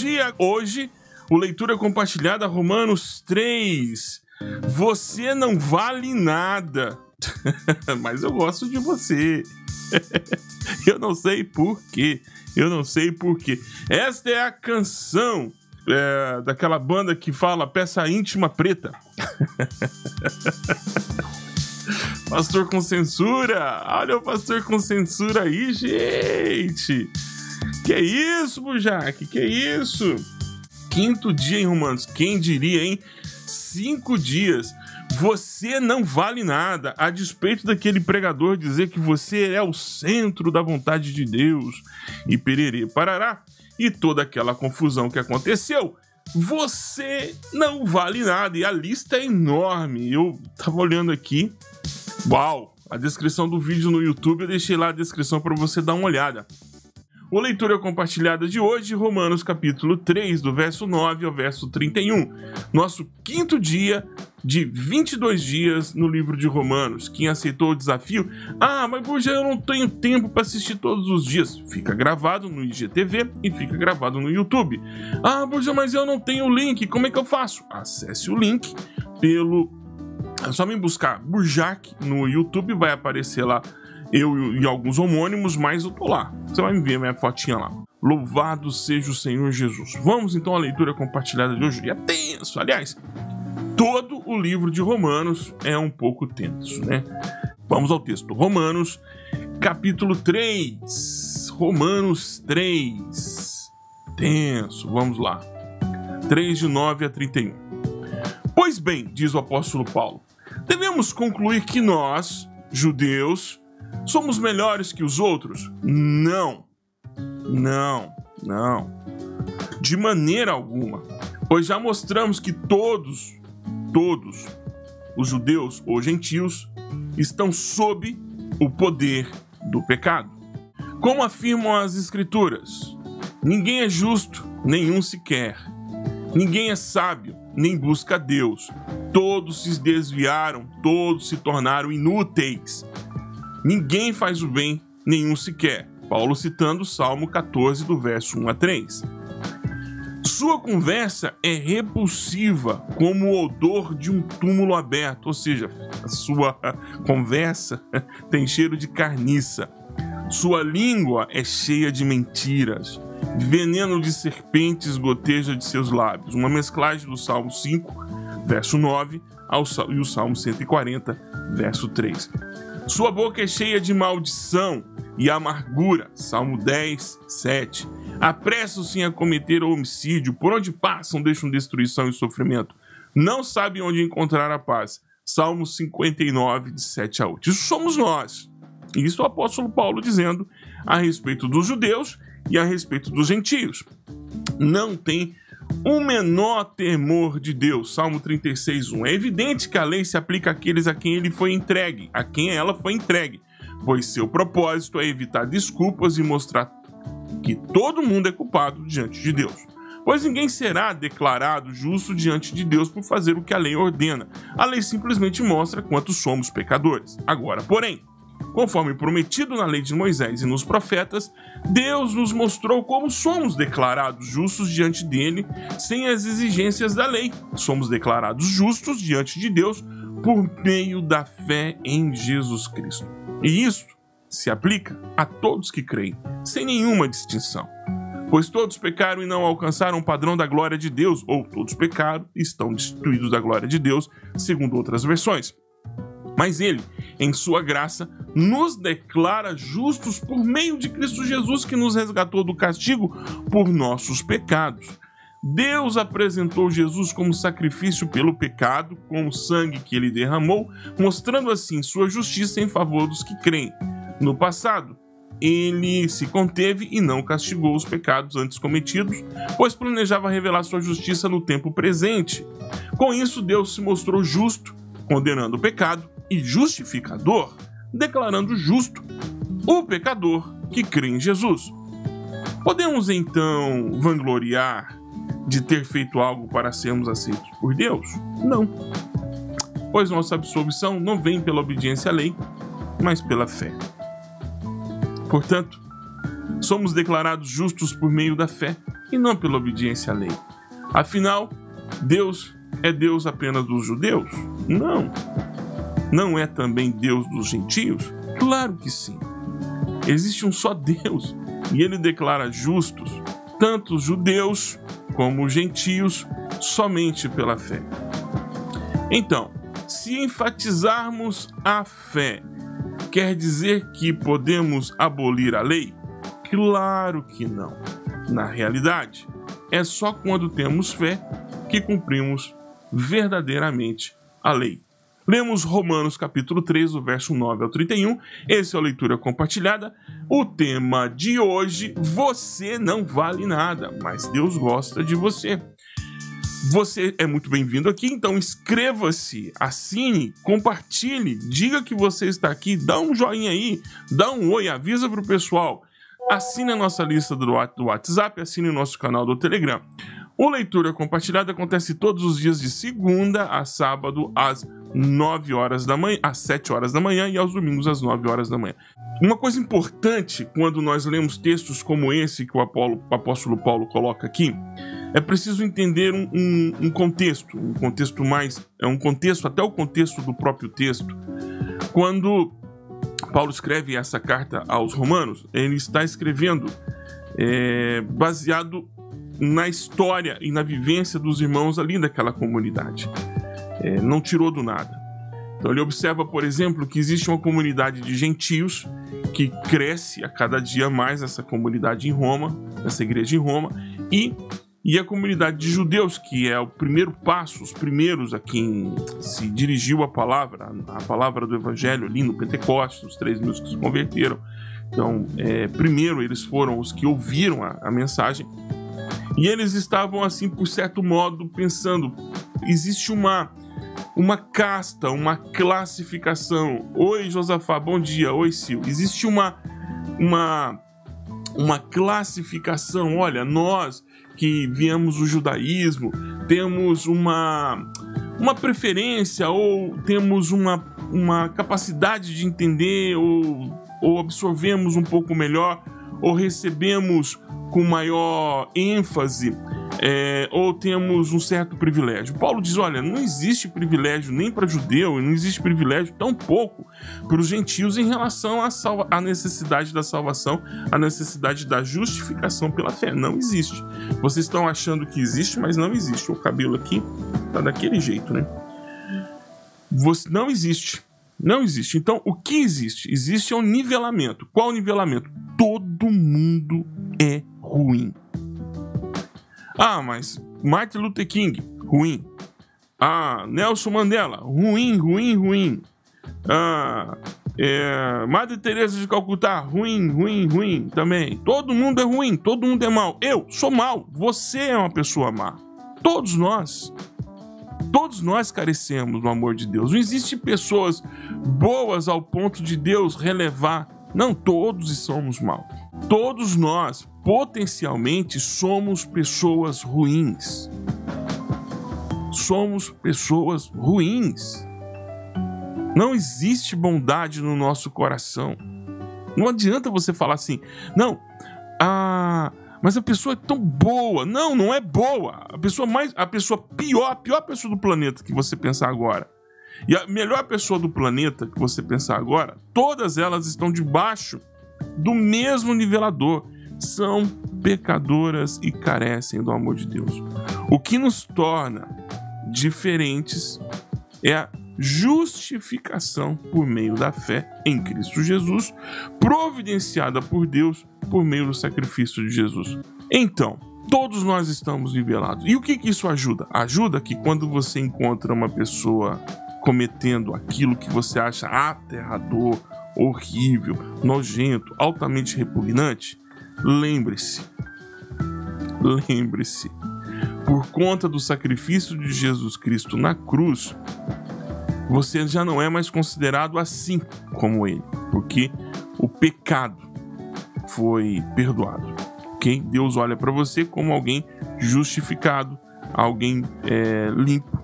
dia. Hoje, o leitura compartilhada Romanos 3. Você não vale nada. Mas eu gosto de você. eu não sei por quê. Eu não sei por quê. Esta é a canção é, daquela banda que fala peça íntima preta. pastor com censura! Olha o pastor com censura aí, gente! Que isso, Bujac? Que isso? Quinto dia em Romanos. Quem diria, hein? Cinco dias. Você não vale nada, a despeito daquele pregador dizer que você é o centro da vontade de Deus e parará e toda aquela confusão que aconteceu. Você não vale nada e a lista é enorme. Eu tava olhando aqui. Uau! A descrição do vídeo no YouTube eu deixei lá a descrição para você dar uma olhada. O leitura compartilhada de hoje, Romanos capítulo 3, do verso 9 ao verso 31. Nosso quinto dia de 22 dias no livro de Romanos. Quem aceitou o desafio? Ah, mas Burja, eu não tenho tempo para assistir todos os dias. Fica gravado no IGTV e fica gravado no YouTube. Ah, Burja, mas eu não tenho o link. Como é que eu faço? Acesse o link pelo é só me buscar Burjac no YouTube, vai aparecer lá eu e alguns homônimos, mas eu tô lá. Você vai me ver minha fotinha lá. Louvado seja o Senhor Jesus. Vamos então à leitura compartilhada de hoje. É tenso, aliás. Todo o livro de Romanos é um pouco tenso, né? Vamos ao texto. Romanos, capítulo 3. Romanos 3. Tenso, vamos lá. 3 de 9 a 31. Pois bem, diz o apóstolo Paulo, devemos concluir que nós, judeus, Somos melhores que os outros? Não. Não, não. De maneira alguma. Pois já mostramos que todos, todos, os judeus ou gentios, estão sob o poder do pecado. Como afirmam as Escrituras, ninguém é justo, nenhum sequer. Ninguém é sábio, nem busca Deus. Todos se desviaram, todos se tornaram inúteis. Ninguém faz o bem, nenhum sequer. Paulo citando o Salmo 14, do verso 1 a 3. Sua conversa é repulsiva, como o odor de um túmulo aberto, ou seja, a sua conversa tem cheiro de carniça. Sua língua é cheia de mentiras. Veneno de serpentes goteja de seus lábios. Uma mesclagem do Salmo 5, verso 9, ao, e o Salmo 140, verso 3. Sua boca é cheia de maldição e amargura. Salmo 10, 7. Apressam-se a cometer o homicídio, por onde passam deixam destruição e sofrimento. Não sabem onde encontrar a paz. Salmo 59, de 7 a 8. Isso somos nós. Isso o apóstolo Paulo dizendo a respeito dos judeus e a respeito dos gentios. Não tem o menor temor de Deus. Salmo 36, 1. É evidente que a lei se aplica àqueles a quem ele foi entregue, a quem ela foi entregue, pois seu propósito é evitar desculpas e mostrar que todo mundo é culpado diante de Deus. Pois ninguém será declarado justo diante de Deus por fazer o que a lei ordena. A lei simplesmente mostra quanto somos pecadores. Agora, porém, Conforme prometido na lei de Moisés e nos profetas, Deus nos mostrou como somos declarados justos diante dele, sem as exigências da lei. Somos declarados justos diante de Deus por meio da fé em Jesus Cristo. E isso se aplica a todos que creem, sem nenhuma distinção. Pois todos pecaram e não alcançaram o padrão da glória de Deus, ou todos pecaram e estão destituídos da glória de Deus, segundo outras versões. Mas ele, em sua graça, nos declara justos por meio de Cristo Jesus, que nos resgatou do castigo por nossos pecados. Deus apresentou Jesus como sacrifício pelo pecado, com o sangue que ele derramou, mostrando assim sua justiça em favor dos que creem. No passado, ele se conteve e não castigou os pecados antes cometidos, pois planejava revelar sua justiça no tempo presente. Com isso, Deus se mostrou justo, condenando o pecado, e justificador declarando justo o pecador que crê em Jesus. Podemos então vangloriar de ter feito algo para sermos aceitos por Deus? Não. Pois nossa absolvição não vem pela obediência à lei, mas pela fé. Portanto, somos declarados justos por meio da fé, e não pela obediência à lei. Afinal, Deus é Deus apenas dos judeus? Não. Não é também Deus dos gentios? Claro que sim. Existe um só Deus e ele declara justos tanto os judeus como os gentios somente pela fé. Então, se enfatizarmos a fé, quer dizer que podemos abolir a lei? Claro que não. Na realidade, é só quando temos fé que cumprimos verdadeiramente a lei. Lemos Romanos capítulo 3, do verso 9 ao 31. Esse é a leitura compartilhada. O tema de hoje: você não vale nada, mas Deus gosta de você. Você é muito bem-vindo aqui, então inscreva-se, assine, compartilhe, diga que você está aqui, dá um joinha aí, dá um oi, avisa para o pessoal. Assine a nossa lista do WhatsApp, assine o nosso canal do Telegram. O Leitura Compartilhada acontece todos os dias de segunda a sábado, às 9 horas da manhã, às 7 horas da manhã e aos domingos às 9 horas da manhã. Uma coisa importante quando nós lemos textos como esse que o, Apolo, o apóstolo Paulo coloca aqui é preciso entender um, um, um, contexto, um contexto mais. É um contexto, até o contexto do próprio texto. Quando Paulo escreve essa carta aos Romanos, ele está escrevendo é, baseado na história e na vivência dos irmãos ali daquela comunidade. É, não tirou do nada. Então ele observa, por exemplo, que existe uma comunidade de gentios que cresce a cada dia mais essa comunidade em Roma, essa igreja em Roma, e e a comunidade de judeus, que é o primeiro passo, os primeiros a quem se dirigiu a palavra, a palavra do evangelho ali no Pentecostes, os três mil que se converteram. Então, é, primeiro eles foram os que ouviram a, a mensagem e eles estavam assim, por certo modo, pensando: existe uma uma casta, uma classificação. Oi, Josafá, bom dia. Oi, Sil. Existe uma uma uma classificação. Olha, nós que viemos do judaísmo, temos uma, uma preferência ou temos uma, uma capacidade de entender ou, ou absorvemos um pouco melhor ou recebemos com maior ênfase é, ou temos um certo privilégio. Paulo diz: olha, não existe privilégio nem para judeu, e não existe privilégio tão pouco para os gentios em relação à, salva à necessidade da salvação, à necessidade da justificação pela fé. Não existe. Vocês estão achando que existe, mas não existe. O cabelo aqui tá daquele jeito, né? Você, não existe. Não existe. Então, o que existe? Existe um nivelamento. Qual o nivelamento? Todo mundo é ruim. Ah, mas Martin Luther King, ruim. Ah, Nelson Mandela, ruim, ruim, ruim. Ah, é, Madre Teresa de Calcutá, ruim, ruim, ruim também. Todo mundo é ruim, todo mundo é mal. Eu sou mal, você é uma pessoa má. Todos nós. Todos nós carecemos do amor de Deus. Não existe pessoas boas ao ponto de Deus relevar. Não, todos somos maus. Todos nós, potencialmente, somos pessoas ruins. Somos pessoas ruins. Não existe bondade no nosso coração. Não adianta você falar assim, não, ah, mas a pessoa é tão boa. Não, não é boa. A pessoa mais, a pessoa pior, a pior pessoa do planeta que você pensar agora. E a melhor pessoa do planeta que você pensar agora, todas elas estão debaixo do mesmo nivelador. São pecadoras e carecem do amor de Deus. O que nos torna diferentes é a justificação por meio da fé em Cristo Jesus, providenciada por Deus por meio do sacrifício de Jesus. Então, todos nós estamos nivelados. E o que, que isso ajuda? Ajuda que quando você encontra uma pessoa cometendo aquilo que você acha aterrador, horrível, nojento, altamente repugnante, lembre-se, lembre-se, por conta do sacrifício de Jesus Cristo na cruz, você já não é mais considerado assim como ele, porque o pecado foi perdoado. Ok? Deus olha para você como alguém justificado, alguém é, limpo,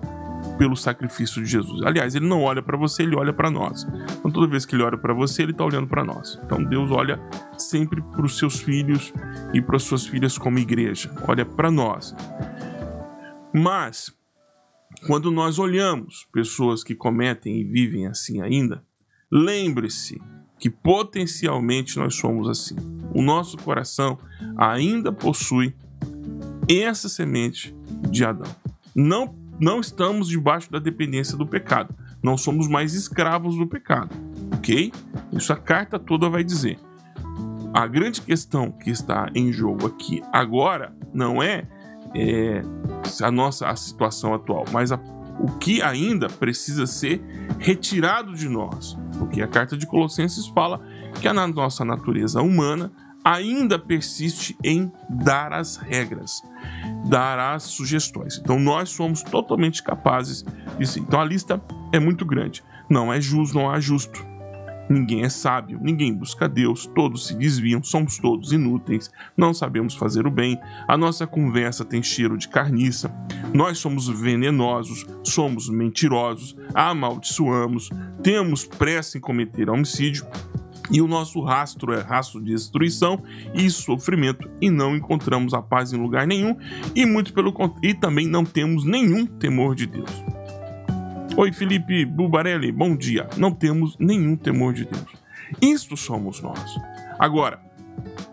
pelo sacrifício de Jesus. Aliás, ele não olha para você, ele olha para nós. Então, toda vez que ele olha para você, ele está olhando para nós. Então, Deus olha sempre para os seus filhos e para as suas filhas como igreja. Olha para nós. Mas, quando nós olhamos pessoas que cometem e vivem assim ainda, lembre-se que potencialmente nós somos assim. O nosso coração ainda possui essa semente de Adão. Não, não estamos debaixo da dependência do pecado. Não somos mais escravos do pecado. Ok? Isso a carta toda vai dizer. A grande questão que está em jogo aqui agora não é, é a nossa a situação atual, mas a, o que ainda precisa ser retirado de nós. Porque a carta de Colossenses fala que a nossa natureza humana ainda persiste em dar as regras, dar as sugestões. Então nós somos totalmente capazes disso. Então a lista é muito grande. Não é justo, não há justo. Ninguém é sábio, ninguém busca Deus, todos se desviam, somos todos inúteis, não sabemos fazer o bem, a nossa conversa tem cheiro de carniça, nós somos venenosos, somos mentirosos, amaldiçoamos, temos pressa em cometer homicídio, e o nosso rastro é rastro de destruição e sofrimento, e não encontramos a paz em lugar nenhum, e muito pelo e também não temos nenhum temor de Deus. Oi, Felipe Bubarelli, bom dia. Não temos nenhum temor de Deus. Isto somos nós. Agora,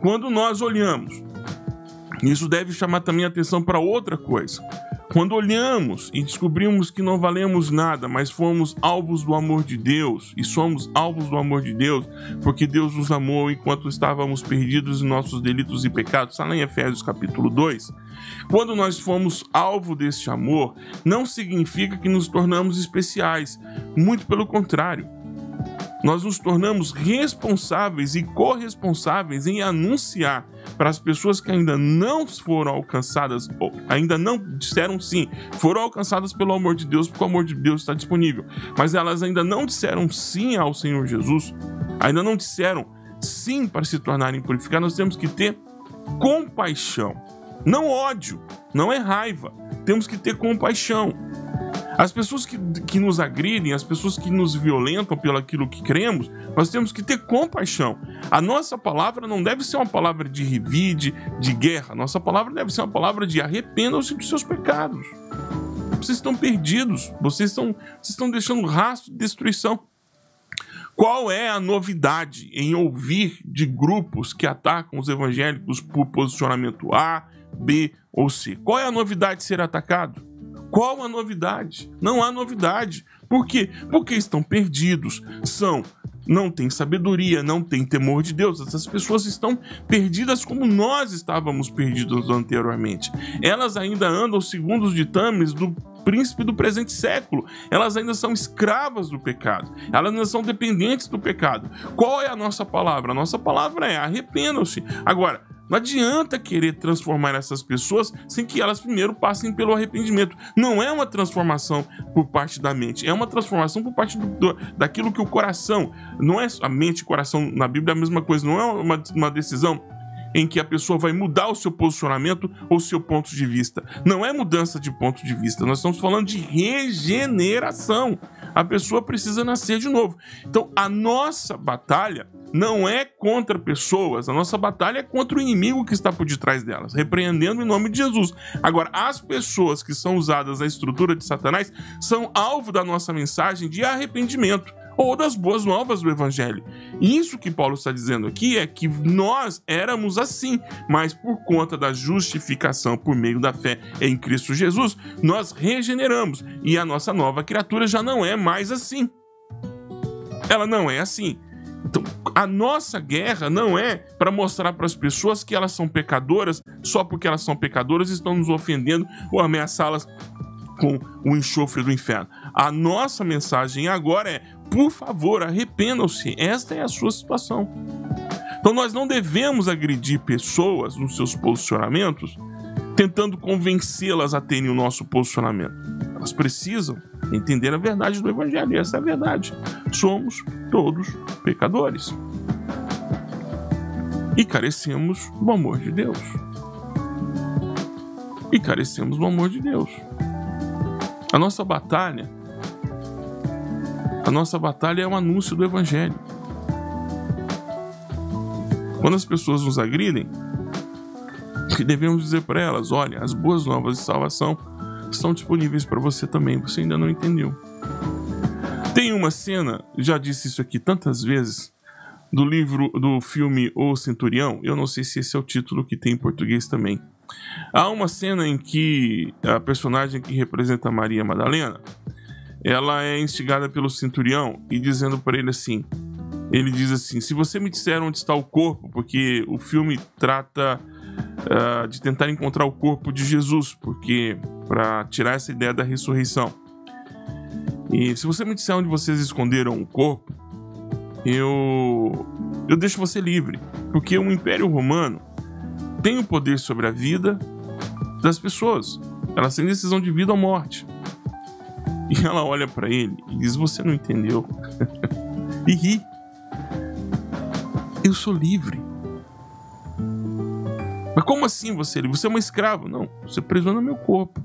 quando nós olhamos, isso deve chamar também atenção para outra coisa. Quando olhamos e descobrimos que não valemos nada, mas fomos alvos do amor de Deus, e somos alvos do amor de Deus, porque Deus nos amou enquanto estávamos perdidos em nossos delitos e pecados, está lá em Efésios capítulo 2. Quando nós fomos alvo deste amor, não significa que nos tornamos especiais, muito pelo contrário. Nós nos tornamos responsáveis e corresponsáveis em anunciar para as pessoas que ainda não foram alcançadas, ou ainda não disseram sim, foram alcançadas pelo amor de Deus, porque o amor de Deus está disponível, mas elas ainda não disseram sim ao Senhor Jesus, ainda não disseram sim para se tornarem purificados, nós temos que ter compaixão, não ódio, não é raiva, temos que ter compaixão. As pessoas que, que nos agridem, as pessoas que nos violentam pelo aquilo que cremos, nós temos que ter compaixão. A nossa palavra não deve ser uma palavra de revide, de guerra. Nossa palavra deve ser uma palavra de arrependam-se dos seus pecados. Vocês estão perdidos, vocês estão, vocês estão deixando rastro de destruição. Qual é a novidade em ouvir de grupos que atacam os evangélicos por posicionamento A, B ou C? Qual é a novidade de ser atacado? Qual a novidade? Não há novidade. Por quê? Porque estão perdidos, são não têm sabedoria, não têm temor de Deus. Essas pessoas estão perdidas como nós estávamos perdidos anteriormente. Elas ainda andam segundo os ditames do príncipe do presente século. Elas ainda são escravas do pecado. Elas ainda são dependentes do pecado. Qual é a nossa palavra? A nossa palavra é arrependam-se. Agora, não adianta querer transformar essas pessoas sem que elas primeiro passem pelo arrependimento. Não é uma transformação por parte da mente, é uma transformação por parte do, do, daquilo que o coração. Não é a mente e coração na Bíblia é a mesma coisa, não é uma, uma decisão em que a pessoa vai mudar o seu posicionamento ou seu ponto de vista. Não é mudança de ponto de vista, nós estamos falando de regeneração. A pessoa precisa nascer de novo. Então, a nossa batalha não é contra pessoas, a nossa batalha é contra o inimigo que está por detrás delas, repreendendo em nome de Jesus. Agora, as pessoas que são usadas na estrutura de Satanás são alvo da nossa mensagem de arrependimento ou das boas novas do Evangelho. Isso que Paulo está dizendo aqui é que nós éramos assim, mas por conta da justificação por meio da fé em Cristo Jesus, nós regeneramos e a nossa nova criatura já não é mais assim. Ela não é assim. Então, a nossa guerra não é para mostrar para as pessoas que elas são pecadoras só porque elas são pecadoras e estão nos ofendendo ou ameaçá-las com o enxofre do inferno. A nossa mensagem agora é: por favor, arrependam-se. Esta é a sua situação. Então, nós não devemos agredir pessoas nos seus posicionamentos tentando convencê-las a terem o nosso posicionamento. Elas precisam entender a verdade do Evangelho, e essa é a verdade. Somos todos pecadores. E carecemos do amor de Deus. E carecemos do amor de Deus. A nossa batalha, a nossa batalha é o anúncio do Evangelho. Quando as pessoas nos agridem, que devemos dizer para elas: olha, as boas novas de salvação estão disponíveis para você também. Você ainda não entendeu. Tem uma cena, já disse isso aqui tantas vezes, do livro, do filme O Centurião. Eu não sei se esse é o título que tem em português também. Há uma cena em que a personagem que representa Maria Madalena, ela é instigada pelo centurião e dizendo para ele assim: ele diz assim: Se você me disser onde está o corpo, porque o filme trata uh, de tentar encontrar o corpo de Jesus, porque para tirar essa ideia da ressurreição. E se você me disser onde vocês esconderam o corpo, eu eu deixo você livre, porque o Império Romano tem o poder sobre a vida das pessoas. Elas têm decisão de vida ou morte. E ela olha para ele e diz: Você não entendeu? e ri. Eu sou livre. Mas como assim você? Você é uma escrava. Não, você aprisiona meu corpo.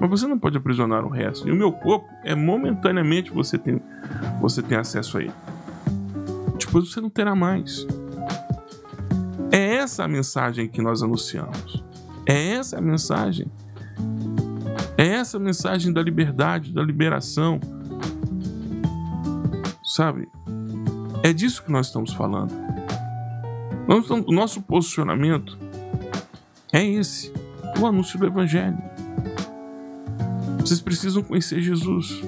Mas você não pode aprisionar o resto. E o meu corpo é momentaneamente você tem, você tem acesso a ele. Depois você não terá mais. É essa a mensagem que nós anunciamos. É essa a mensagem. É essa a mensagem da liberdade, da liberação. Sabe? É disso que nós estamos falando. Estamos, o nosso posicionamento é esse: o anúncio do Evangelho. Vocês precisam conhecer Jesus.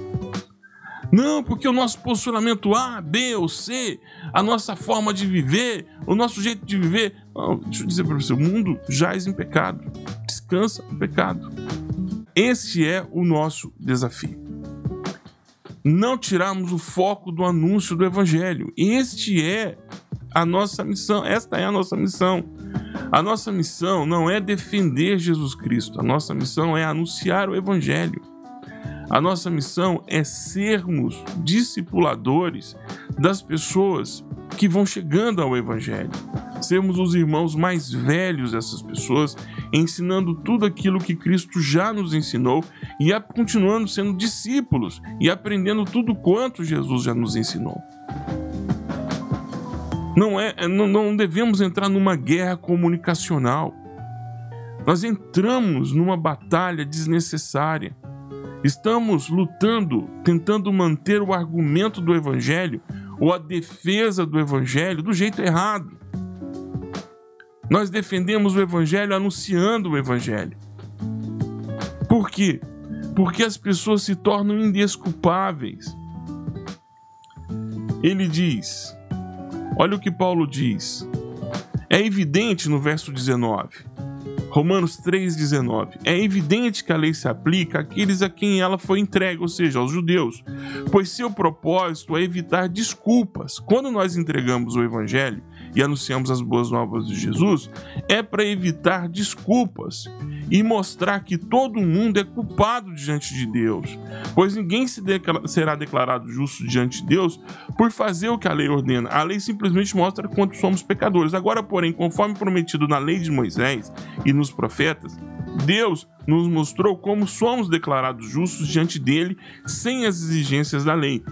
Não, porque o nosso posicionamento A, B ou C, a nossa forma de viver, o nosso jeito de viver. Não, deixa eu dizer para você: o mundo jaz em pecado, descansa no pecado. Este é o nosso desafio não tirarmos o foco do anúncio do evangelho. Este é a nossa missão, esta é a nossa missão. A nossa missão não é defender Jesus Cristo, a nossa missão é anunciar o evangelho. A nossa missão é sermos discipuladores das pessoas que vão chegando ao Evangelho. Sermos os irmãos mais velhos dessas pessoas, ensinando tudo aquilo que Cristo já nos ensinou e continuando sendo discípulos e aprendendo tudo quanto Jesus já nos ensinou. Não, é, não, não devemos entrar numa guerra comunicacional. Nós entramos numa batalha desnecessária. Estamos lutando, tentando manter o argumento do Evangelho ou a defesa do Evangelho do jeito errado. Nós defendemos o Evangelho anunciando o Evangelho. Por quê? Porque as pessoas se tornam indesculpáveis. Ele diz: olha o que Paulo diz. É evidente no verso 19 Romanos 3,19. É evidente que a lei se aplica àqueles a quem ela foi entregue, ou seja, aos judeus, pois seu propósito é evitar desculpas. Quando nós entregamos o evangelho e anunciamos as boas novas de Jesus, é para evitar desculpas e mostrar que todo mundo é culpado diante de Deus, pois ninguém se será declarado justo diante de Deus por fazer o que a lei ordena. A lei simplesmente mostra quanto somos pecadores. Agora, porém, conforme prometido na lei de Moisés e nos profetas, Deus nos mostrou como somos declarados justos diante dele sem as exigências da lei.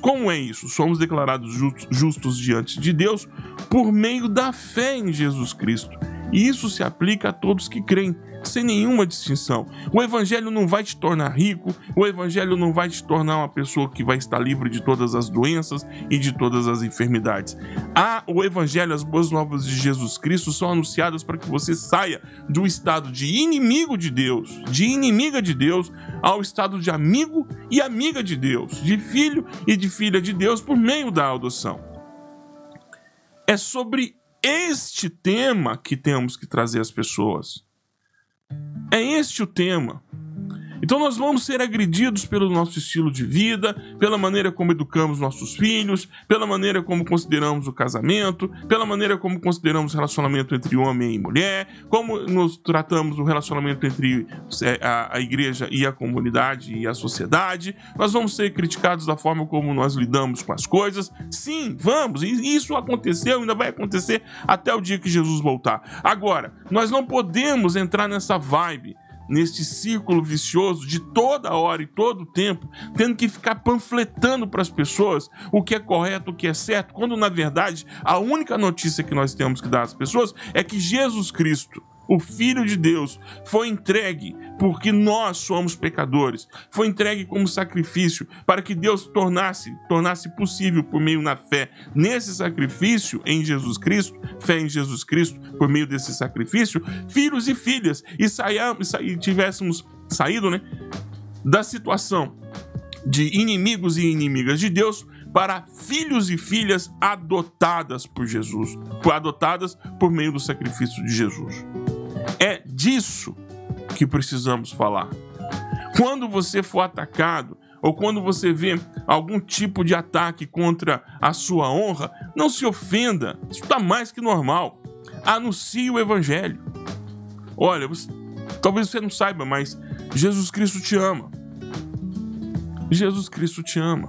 Como é isso? Somos declarados justos diante de Deus por meio da fé em Jesus Cristo. E isso se aplica a todos que creem sem nenhuma distinção. O evangelho não vai te tornar rico, o evangelho não vai te tornar uma pessoa que vai estar livre de todas as doenças e de todas as enfermidades. Ah, o evangelho, as boas novas de Jesus Cristo são anunciadas para que você saia do estado de inimigo de Deus, de inimiga de Deus, ao estado de amigo e amiga de Deus, de filho e de filha de Deus por meio da adoção. É sobre este tema que temos que trazer as pessoas. É este o tema. Então nós vamos ser agredidos pelo nosso estilo de vida, pela maneira como educamos nossos filhos, pela maneira como consideramos o casamento, pela maneira como consideramos o relacionamento entre homem e mulher, como nos tratamos o relacionamento entre é, a, a igreja e a comunidade e a sociedade. Nós vamos ser criticados da forma como nós lidamos com as coisas. Sim, vamos. E isso aconteceu, ainda vai acontecer até o dia que Jesus voltar. Agora, nós não podemos entrar nessa vibe neste círculo vicioso de toda hora e todo tempo, tendo que ficar panfletando para as pessoas o que é correto, o que é certo, quando na verdade a única notícia que nós temos que dar às pessoas é que Jesus Cristo o Filho de Deus, foi entregue porque nós somos pecadores. Foi entregue como sacrifício para que Deus tornasse, tornasse possível por meio da fé nesse sacrifício em Jesus Cristo, fé em Jesus Cristo por meio desse sacrifício, filhos e filhas e saiamos, e tivéssemos saído, né, da situação de inimigos e inimigas de Deus para filhos e filhas adotadas por Jesus, adotadas por meio do sacrifício de Jesus. É disso que precisamos falar. Quando você for atacado, ou quando você vê algum tipo de ataque contra a sua honra, não se ofenda. Isso está mais que normal. Anuncie o evangelho. Olha, você, talvez você não saiba, mas Jesus Cristo te ama. Jesus Cristo te ama.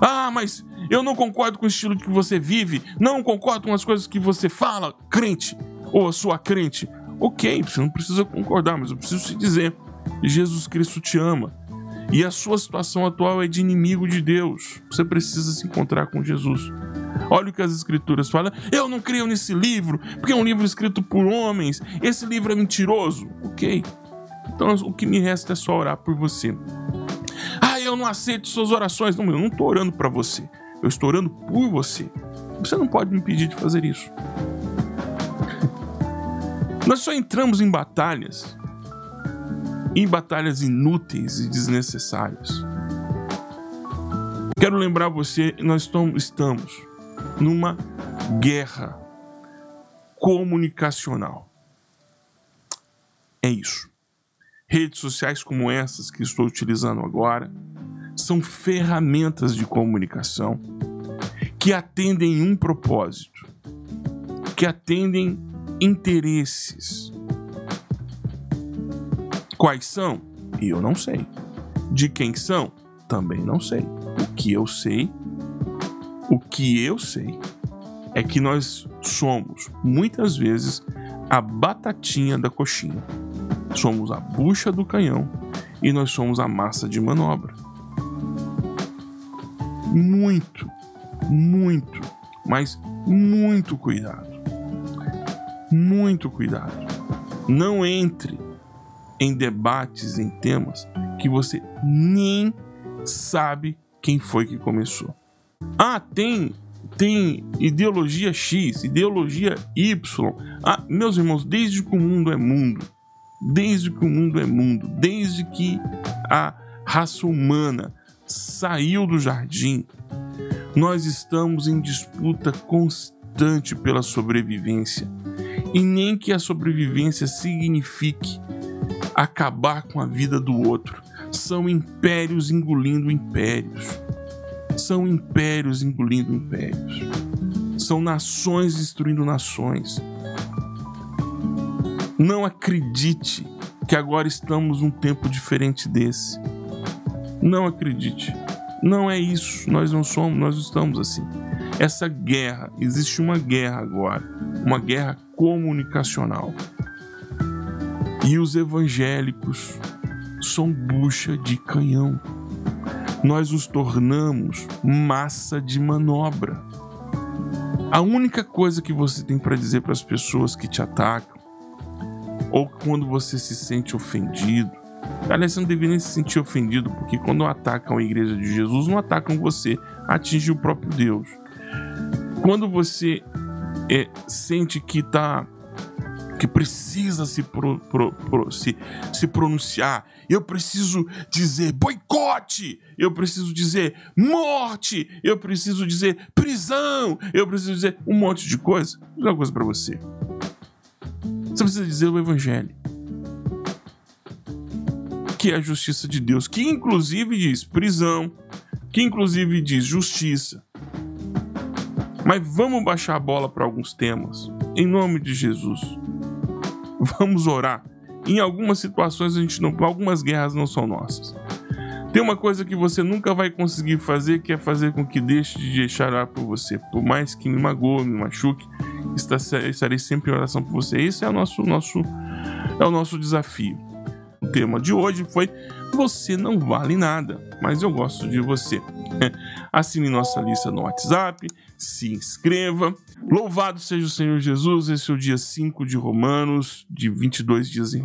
Ah, mas eu não concordo com o estilo que você vive, não concordo com as coisas que você fala, crente ou a sua crente. Ok, você não precisa concordar, mas eu preciso te dizer: Jesus Cristo te ama. E a sua situação atual é de inimigo de Deus. Você precisa se encontrar com Jesus. Olha o que as escrituras falam. Eu não creio nesse livro, porque é um livro escrito por homens. Esse livro é mentiroso. Ok. Então o que me resta é só orar por você. Ah, eu não aceito suas orações. Não, eu não estou orando para você. Eu estou orando por você. Você não pode me impedir de fazer isso. Nós só entramos em batalhas, em batalhas inúteis e desnecessárias. Quero lembrar você, nós estamos numa guerra comunicacional. É isso. Redes sociais como essas que estou utilizando agora são ferramentas de comunicação que atendem um propósito, que atendem interesses. Quais são? Eu não sei. De quem são? Também não sei. O que eu sei, o que eu sei é que nós somos muitas vezes a batatinha da coxinha. Somos a bucha do canhão e nós somos a massa de manobra. Muito, muito, mas muito cuidado muito cuidado. Não entre em debates, em temas que você nem sabe quem foi que começou. Ah, tem tem ideologia X, ideologia Y. Ah, meus irmãos, desde que o mundo é mundo, desde que o mundo é mundo, desde que a raça humana saiu do jardim, nós estamos em disputa constante pela sobrevivência e nem que a sobrevivência signifique acabar com a vida do outro. São impérios engolindo impérios. São impérios engolindo impérios. São nações destruindo nações. Não acredite que agora estamos num tempo diferente desse. Não acredite. Não é isso. Nós não somos, nós estamos assim. Essa guerra, existe uma guerra agora, uma guerra comunicacional. E os evangélicos são bucha de canhão. Nós os tornamos massa de manobra. A única coisa que você tem para dizer para as pessoas que te atacam, ou quando você se sente ofendido, aliás, você não deveria se sentir ofendido, porque quando atacam a igreja de Jesus, não atacam você, atingem o próprio Deus. Quando você é, sente que tá que precisa se, pro, pro, pro, se, se pronunciar. Eu preciso dizer boicote. Eu preciso dizer morte. Eu preciso dizer prisão. Eu preciso dizer um monte de coisa. Vou dizer uma coisa para você. Você precisa dizer o evangelho. Que é a justiça de Deus. Que inclusive diz prisão. Que inclusive diz justiça. Mas vamos baixar a bola para alguns temas. Em nome de Jesus. Vamos orar. Em algumas situações a gente não, algumas guerras não são nossas. Tem uma coisa que você nunca vai conseguir fazer, que é fazer com que deixe de deixar orar por você. Por mais que me magoe, me machuque, estarei sempre em oração por você. Esse é o nosso, nosso, é o nosso desafio. O tema de hoje foi Você não vale nada, mas eu gosto de você. Assine nossa lista no WhatsApp, se inscreva. Louvado seja o Senhor Jesus, esse é o dia 5 de Romanos, de 22 dias em